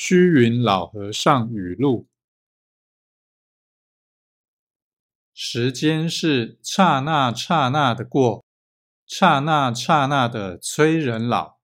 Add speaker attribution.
Speaker 1: 虚云老和尚语录。时间是刹那刹那的过刹那刹那的催人老。